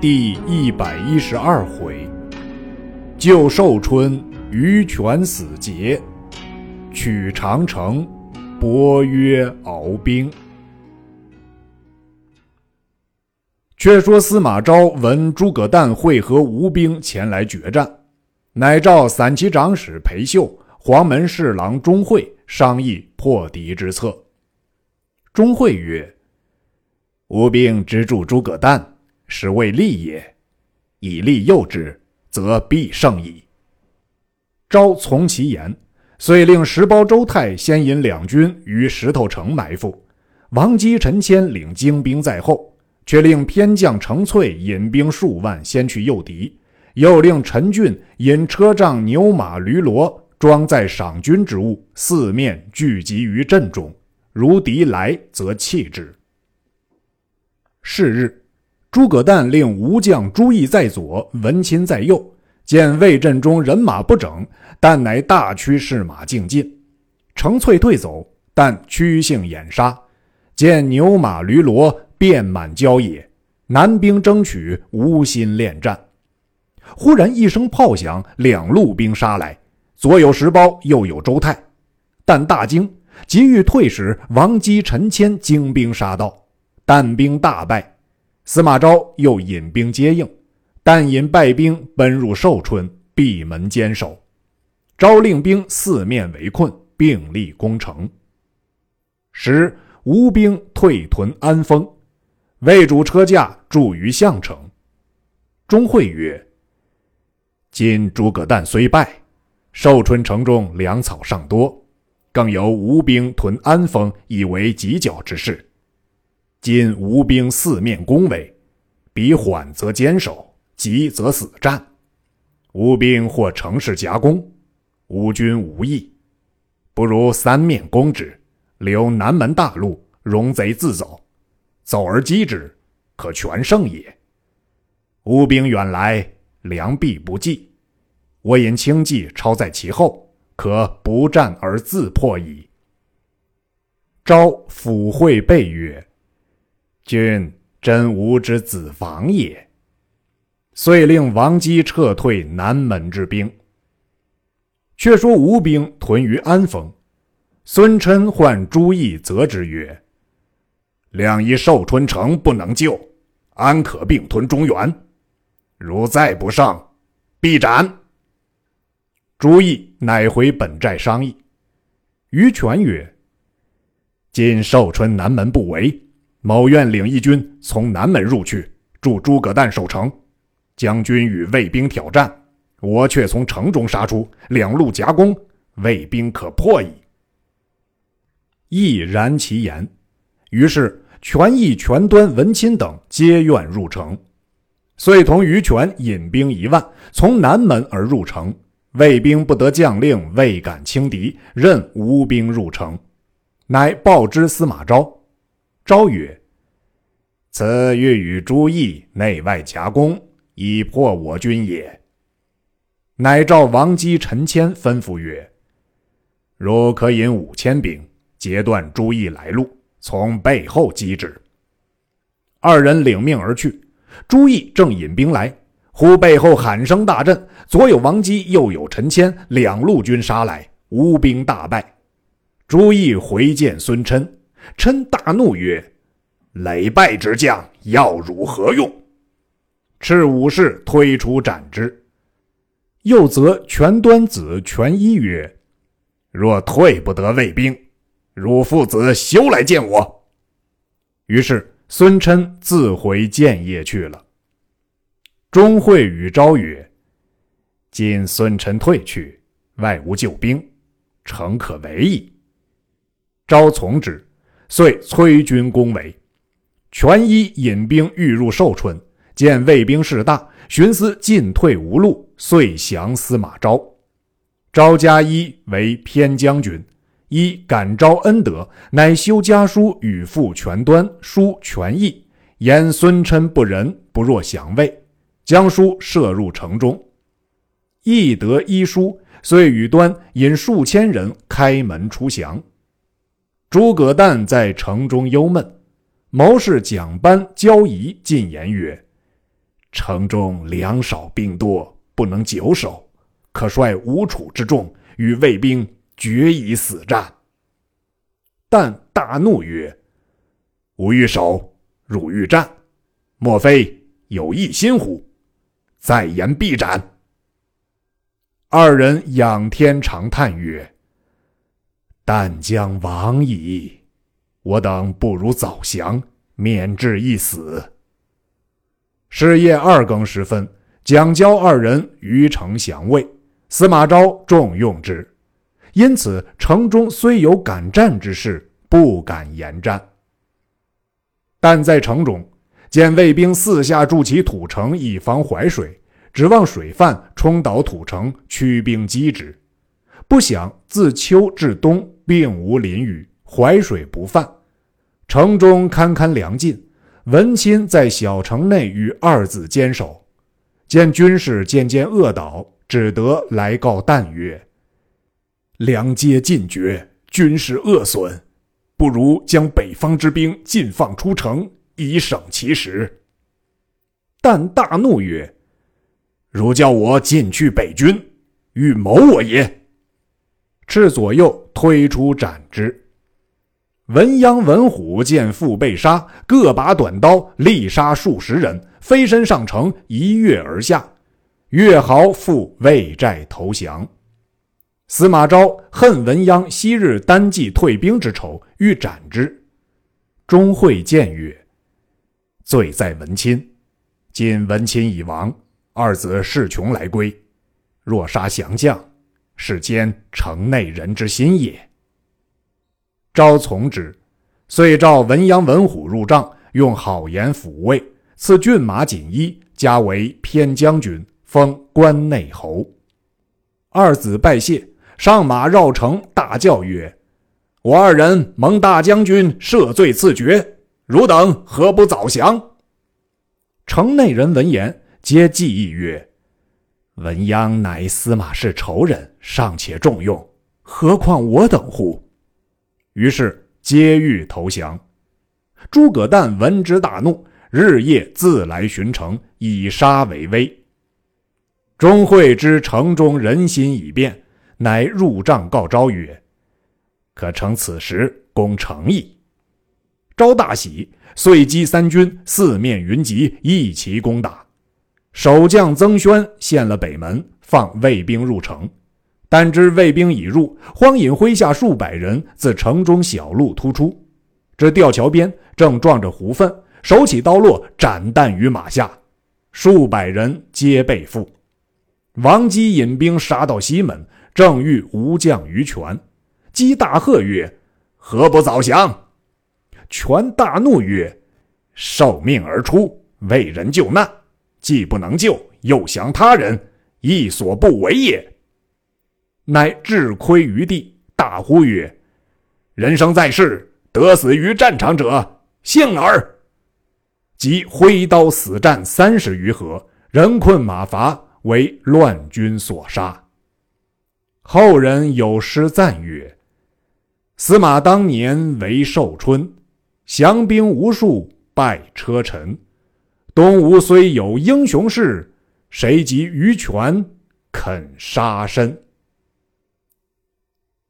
第一百一十二回，救寿春于权死节，取长城，伯约敖兵。却说司马昭闻诸葛诞会合吴兵前来决战，乃召散骑长史裴秀、黄门侍郎钟会商议破敌之策。钟会曰：“吴兵之助诸葛诞。”是为利也，以利诱之，则必胜矣。昭从其言，遂令石包周泰先引两军于石头城埋伏，王基、陈谦领精兵在后，却令偏将程粹引兵数万先去诱敌，又令陈俊引车仗、牛马、驴骡装载赏军之物，四面聚集于阵中，如敌来，则弃之。是日。诸葛诞令吴将朱毅在左，文钦在右。见魏阵中人马不整，但乃大驱士马竞进。程粹退走，但屈性掩杀。见牛马驴骡遍满郊野，南兵争取，无心恋战。忽然一声炮响，两路兵杀来，左有石苞，右有周泰。但大惊，急欲退时，王基、陈谦精兵杀到，但兵大败。司马昭又引兵接应，但引败兵奔入寿春，闭门坚守。昭令兵四面围困，并力攻城。时吴兵退屯安丰，魏主车驾驻于项城。钟会曰：“今诸葛诞虽败，寿春城中粮草尚多，更有吴兵屯安丰，以为犄角之势。”今吴兵四面攻围，彼缓则坚守，急则死战。吴兵或乘势夹攻，吴军无益，不如三面攻之，留南门大路，容贼自走。走而击之，可全胜也。吴兵远来，粮必不济，我引轻骑超在其后，可不战而自破矣。昭抚会备曰。君真吾之子房也，遂令王基撤退南门之兵。却说吴兵屯于安丰，孙琛唤朱毅责之曰：“两仪寿春城不能救，安可并屯中原？如再不胜，必斩。”朱毅乃回本寨商议。于权曰：“今寿春南门不围。”某愿领一军从南门入去，助诸葛诞守城。将军与魏兵挑战，我却从城中杀出，两路夹攻，魏兵可破矣。毅然其言，于是权义、权端、文钦等皆愿入城，遂同于权引兵一万，从南门而入城。魏兵不得将令，未敢轻敌，任吴兵入城，乃报之司马昭。昭曰：“此欲与朱毅内外夹攻，以破我军也。”乃召王基、陈谦，吩咐曰：“如可引五千兵，截断朱毅来路，从背后击之。”二人领命而去。朱毅正引兵来，忽背后喊声大震，左有王基，右有陈谦，两路军杀来，吴兵大败。朱毅回见孙琛。琛大怒曰：“累败之将，要汝何用？”赤武士推出斩之。又责全端子、全一曰：“若退不得魏兵，汝父子休来见我。”于是孙琛自回建业去了。钟会与昭曰：“今孙琛退去，外无救兵，诚可为矣。”昭从之。遂催军攻围，权一引兵欲入寿春，见魏兵势大，寻思进退无路，遂降司马昭。昭加一为偏将军，一感昭恩德，乃修家书与父权端，书权义，言孙琛不仁，不若降魏，将书射入城中。义得一书，遂与端引数千人开门出降。诸葛诞在城中忧闷，谋士蒋班、焦仪进言曰：“城中粮少兵多，不能久守，可率吴楚之众与魏兵决一死战。”但大怒曰：“吾欲守，汝欲战，莫非有异心乎？再言必斩。”二人仰天长叹曰：“但将亡矣，我等不如早降，免至一死。”是夜二更时分，蒋交二人于城降魏，司马昭重用之，因此城中虽有敢战之士，不敢言战。但在城中见魏兵四下筑起土城，以防淮水。指望水泛冲倒土城，驱兵击之。不想自秋至冬，并无淋雨，淮水不泛，城中堪堪粮尽。文钦在小城内与二子坚守，见军士渐渐饿倒，只得来告旦曰：“粮皆尽绝，军士饿损，不如将北方之兵尽放出城，以省其时。”旦大怒曰：如叫我进去北军，欲谋我也。斥左右推出斩之。文鸯、文虎见父被杀，各把短刀，力杀数十人，飞身上城，一跃而下。越豪复魏寨投降。司马昭恨文鸯昔日单骑退兵之仇，欲斩之。钟会谏曰：“罪在文钦，今文钦已亡。”二子势穷来归，若杀降将，是奸城内人之心也。昭从之，遂召文鸯、文虎入帐，用好言抚慰，赐骏马锦衣，加为偏将军，封关内侯。二子拜谢，上马绕城，大叫曰：“我二人蒙大将军赦罪赐爵，汝等何不早降？”城内人闻言。皆计议曰：“文鸯乃司马氏仇人，尚且重用，何况我等乎？”于是皆欲投降。诸葛诞闻之大怒，日夜自来巡城，以杀为威。钟会知城中人心已变，乃入帐告昭曰：“可乘此时攻城邑。”昭大喜，遂击三军，四面云集，一齐攻打。守将曾宣献了北门，放魏兵入城。但知魏兵已入，荒引麾下数百人自城中小路突出，这吊桥边正撞着胡奋，手起刀落，斩弹于马下，数百人皆被缚。王基引兵杀到西门，正遇吴将于权，基大喝曰：“何不早降？”权大怒曰：“受命而出，为人救难。”既不能救，又降他人，亦所不为也。乃至亏于地，大呼曰：“人生在世，得死于战场者，幸尔！”即挥刀死战三十余合，人困马乏，为乱军所杀。后人有诗赞曰：“司马当年为寿春，降兵无数，败车臣。”东吴虽有英雄士，谁及于权肯杀身？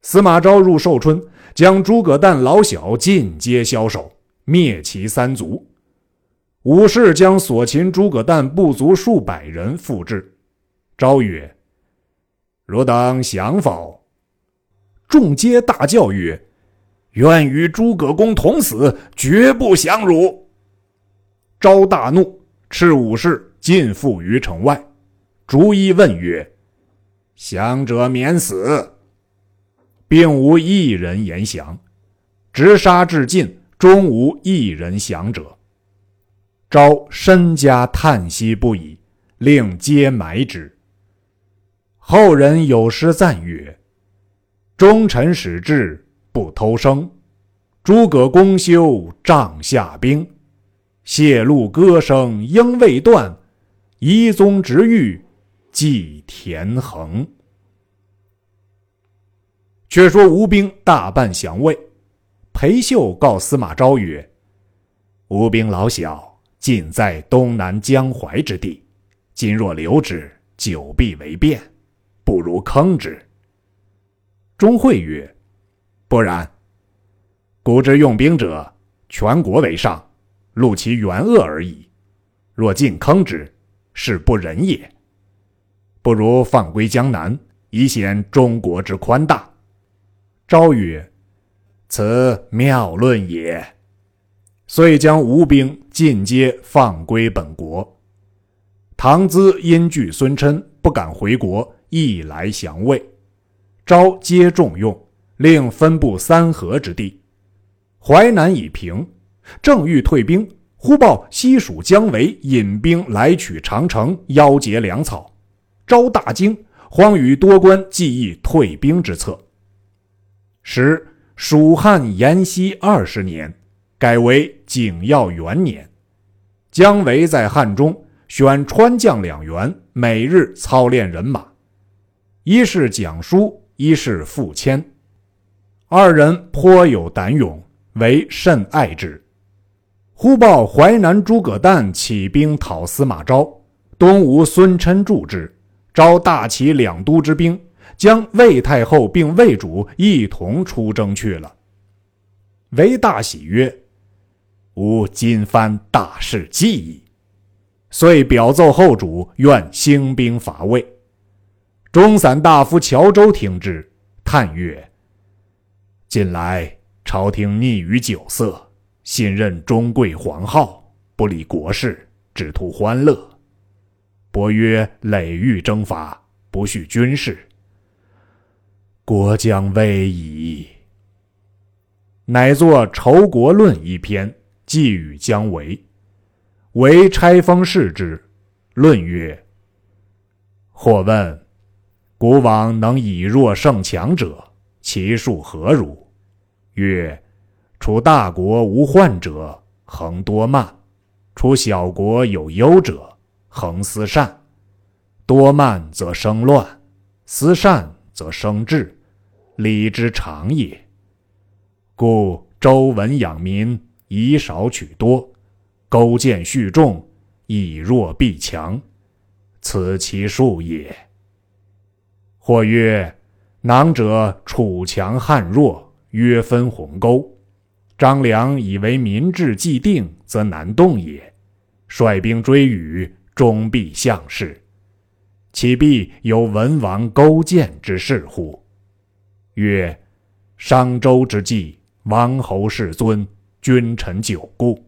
司马昭入寿春，将诸葛诞老小尽皆枭首，灭其三族。武士将所擒诸葛诞部族数百人复至。昭曰：“汝等降否？”众皆大叫曰：“愿与诸葛公同死，绝不降汝。”昭大怒，斥武士尽缚于城外，逐一问曰：“降者免死。”并无一人言降，直杀至尽，终无一人降者。昭深加叹息不已，令皆埋之。后人有诗赞曰：“忠臣使至不偷生，诸葛公休帐下兵。”泄露歌声应未断，遗宗直欲祭田横。却说吴兵大半降魏，裴秀告司马昭曰：“吴兵老小，尽在东南江淮之地。今若留之，久必为变，不如坑之。”钟会曰：“不然。古之用兵者，全国为上，戮其原恶而已。若尽坑之，是不仁也。不如放归江南，以显中国之宽大。”昭曰：“此妙论也。”遂将吴兵尽皆放归本国。唐咨因惧孙琛不敢回国，亦来降魏。昭皆重用，令分布三河之地。淮南已平，正欲退兵，忽报西蜀姜维引兵来取长城，邀劫粮草。昭大惊，慌与多官计议退兵之策。时蜀汉延熙二十年，改为景耀元年。姜维在汉中选川将两员，每日操练人马，一是蒋书。一是傅谦，二人颇有胆勇，为甚爱之。忽报淮南诸葛诞起兵讨司马昭，东吴孙琛助之。招大齐两都之兵，将魏太后并魏主一同出征去了。韦大喜曰：“吾今番大事既矣。”遂表奏后主，愿兴兵伐魏。中散大夫乔州听之，叹曰：“近来朝廷溺于酒色，信任中贵皇号，不理国事，只图欢乐。伯曰累欲征伐，不恤军事，国将危矣。”乃作《仇国论》一篇，寄与姜维。维拆封视之，论曰：“或问。”古往能以弱胜强者，其数何如？曰：处大国无患者，恒多慢；处小国有忧者，恒思善。多慢则生乱，思善则生智，礼之常也。故周文养民，以少取多，勾践蓄众，以弱必强，此其数也。或曰：“囊者楚强汉弱，约分鸿沟。张良以为民志既定，则难动也。率兵追羽，终必向事，岂必有文王勾践之事乎？”曰：“商周之际，王侯世尊，君臣久固。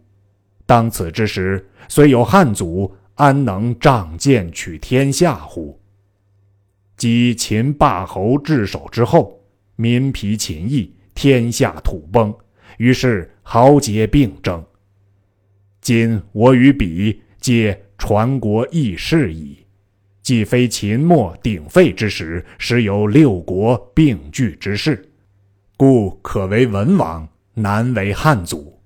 当此之时，虽有汉祖，安能仗剑取天下乎？”及秦霸侯至守之后，民疲秦役，天下土崩，于是豪杰并争。今我与彼皆传国义士矣，既非秦末鼎沸之时，时有六国并聚之势，故可为文王，难为汉祖。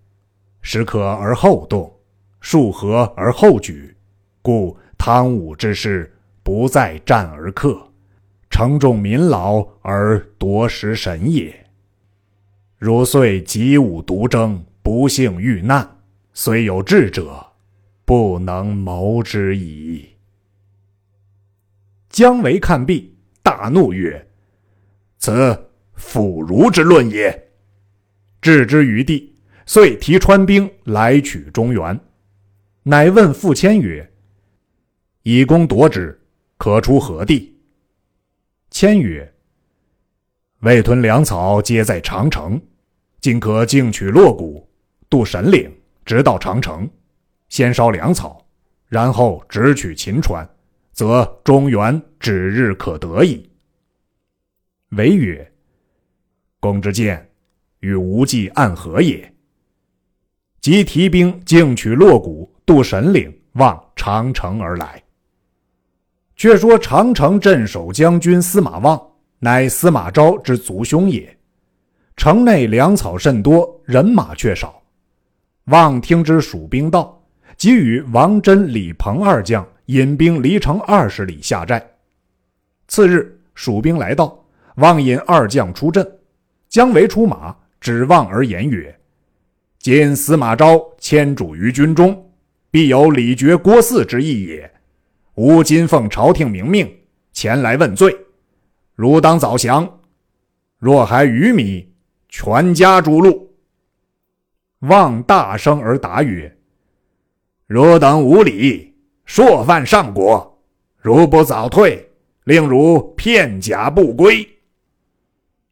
时可而后动，数合而后举，故汤武之师不再战而克。承重民劳而夺食神也。如遂及武独争，不幸遇难，虽有智者，不能谋之矣。姜维看毕，大怒曰：“此腐儒之论也！”置之于地，遂提川兵来取中原。乃问傅谦曰：“以攻夺之，可出何地？”谦曰：“魏屯粮草皆在长城，今可径取洛谷，渡神岭，直到长城，先烧粮草，然后直取秦川，则中原指日可得矣。”韦曰：“公之见，与无忌暗合也。”即提兵径取洛谷，渡神岭，望长城而来。却说长城镇守将军司马望，乃司马昭之族兄也。城内粮草甚多，人马却少。望听知蜀兵到，即与王真、李鹏二将引兵离城二十里下寨。次日，蜀兵来到，望引二将出阵，姜维出马，指望而言曰：“今司马昭迁主于军中，必有李傕、郭汜之意也。吾今奉朝廷明命前来问罪，汝当早降。若还愚迷，全家逐鹿。”望大声而答曰：“汝等无礼，朔犯上国，如不早退，令汝片甲不归。”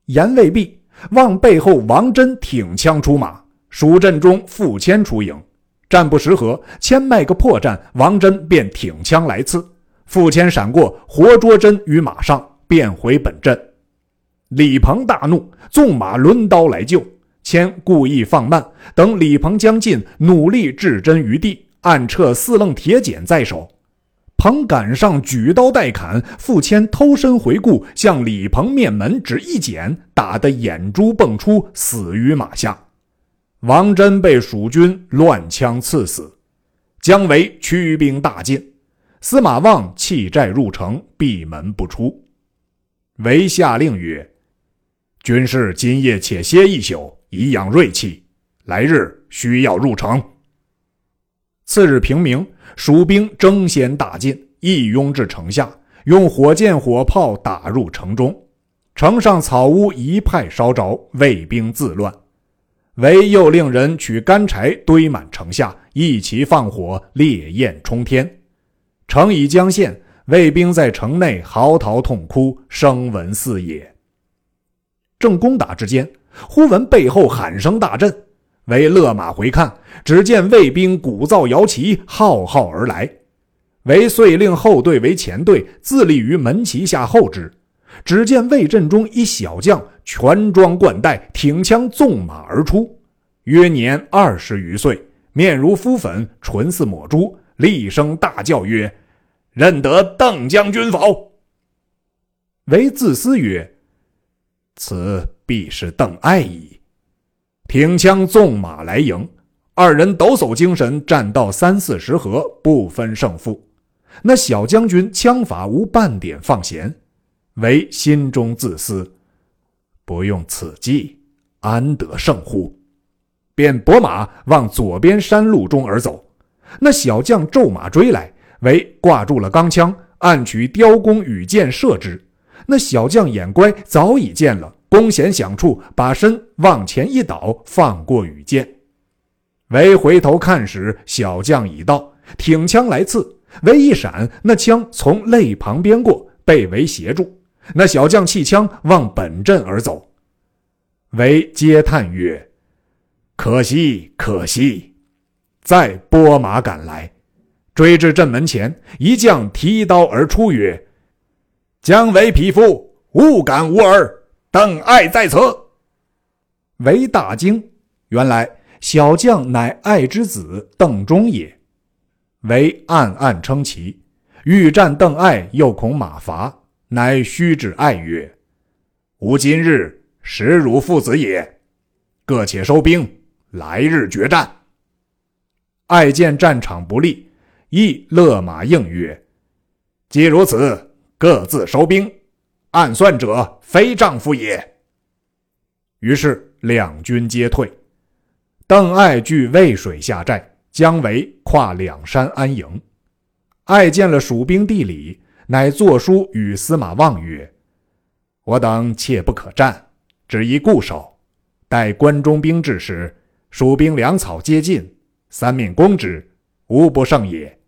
言未毕，望背后王真挺枪出马，蜀阵中傅谦出营。战不十合，谦卖个破绽，王真便挺枪来刺，傅谦闪过，活捉真于马上，便回本阵。李鹏大怒，纵马抡刀来救。谦故意放慢，等李鹏将近，努力置针于地，暗撤四楞铁锏在手。鹏赶上，举刀待砍。傅谦偷身回顾，向李鹏面门只一剪，打得眼珠迸出，死于马下。王真被蜀军乱枪刺死。姜维驱兵大进，司马望弃寨入城，闭门不出。维下令曰：“军士今夜且歇一宿。”以养锐气，来日需要入城。次日平明，蜀兵争先大进，一拥至城下，用火箭火炮打入城中。城上草屋一派烧着，卫兵自乱。韦又令人取干柴堆满城下，一齐放火，烈焰冲天。城已将陷，卫兵在城内嚎啕痛哭，声闻四野。正攻打之间。忽闻背后喊声大震，为勒马回看，只见卫兵鼓噪摇旗，浩浩而来。为遂令后队为前队，自立于门旗下候之。只见魏阵中一小将，全装冠带，挺枪纵马而出，约年二十余岁，面如敷粉，唇似抹朱，厉声大叫曰：“认得邓将军否？”为自思曰：“此。”必是邓艾矣。挺枪纵马来迎，二人抖擞精神，战到三四十合，不分胜负。那小将军枪法无半点放闲，唯心中自私，不用此计，安得胜乎？便拨马往左边山路中而走。那小将骤马追来，唯挂住了钢枪，暗取雕弓羽箭射之。那小将眼乖，早已见了。弓弦响处，把身往前一倒，放过羽箭。韦回头看时，小将已到，挺枪来刺。韦一闪，那枪从肋旁边过，被韦挟住。那小将弃枪，往本阵而走。韦嗟叹曰：“可惜，可惜！”再拨马赶来，追至阵门前，一将提刀而出曰：“姜维匹夫，勿敢无耳。”邓艾在此，为大惊。原来小将乃艾之子邓忠也。为暗暗称奇，欲战邓艾，又恐马乏，乃虚指艾曰：“吾今日实汝父子也，各且收兵，来日决战。”艾见战场不利，亦勒马应曰：“既如此，各自收兵。”暗算者非丈夫也。于是两军皆退。邓艾据渭水下寨，姜维跨两山安营。艾见了蜀兵地理，乃作书与司马望曰：“我等切不可战，只宜固守。待关中兵至时，蜀兵粮草皆尽，三面攻之，无不胜也。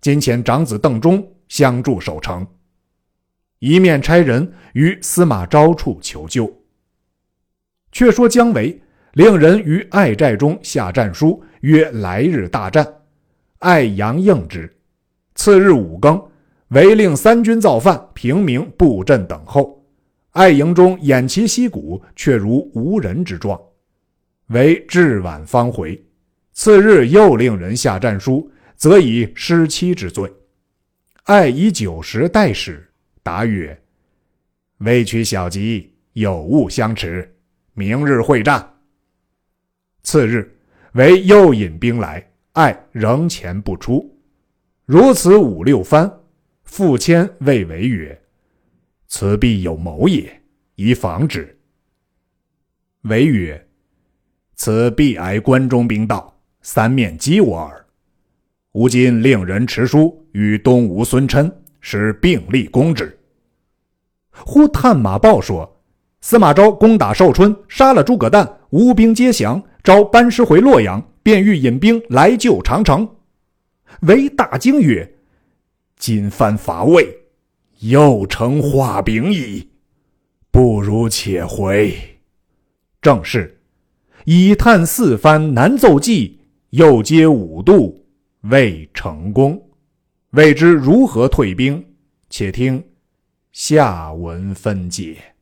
今遣长子邓忠相助守城。”一面差人于司马昭处求救。却说姜维令人于艾寨中下战书，曰：“来日大战。”艾阳应之。次日五更，韦令三军造饭，平民布阵等候。艾营中偃旗息鼓，却如无人之状。为至晚方回。次日又令人下战书，则以失期之罪。艾以酒食待使。答曰：“微取小吉，有误相持。明日会战。”次日，为又引兵来，艾仍前不出。如此五六番，傅谦谓为曰：“此必有谋也，宜防之。”为曰：“此必挨关中兵到，三面击我耳。”吾今令人持书与东吴孙琛，使并立攻之。”忽探马报说，司马昭攻打寿春，杀了诸葛诞，吴兵皆降。召班师回洛阳，便欲引兵来救长城。为大惊曰：“今番伐魏，又成画饼矣，不如且回。”正是：“以探四番难奏计，又接五度未成功。”未知如何退兵？且听下文分解。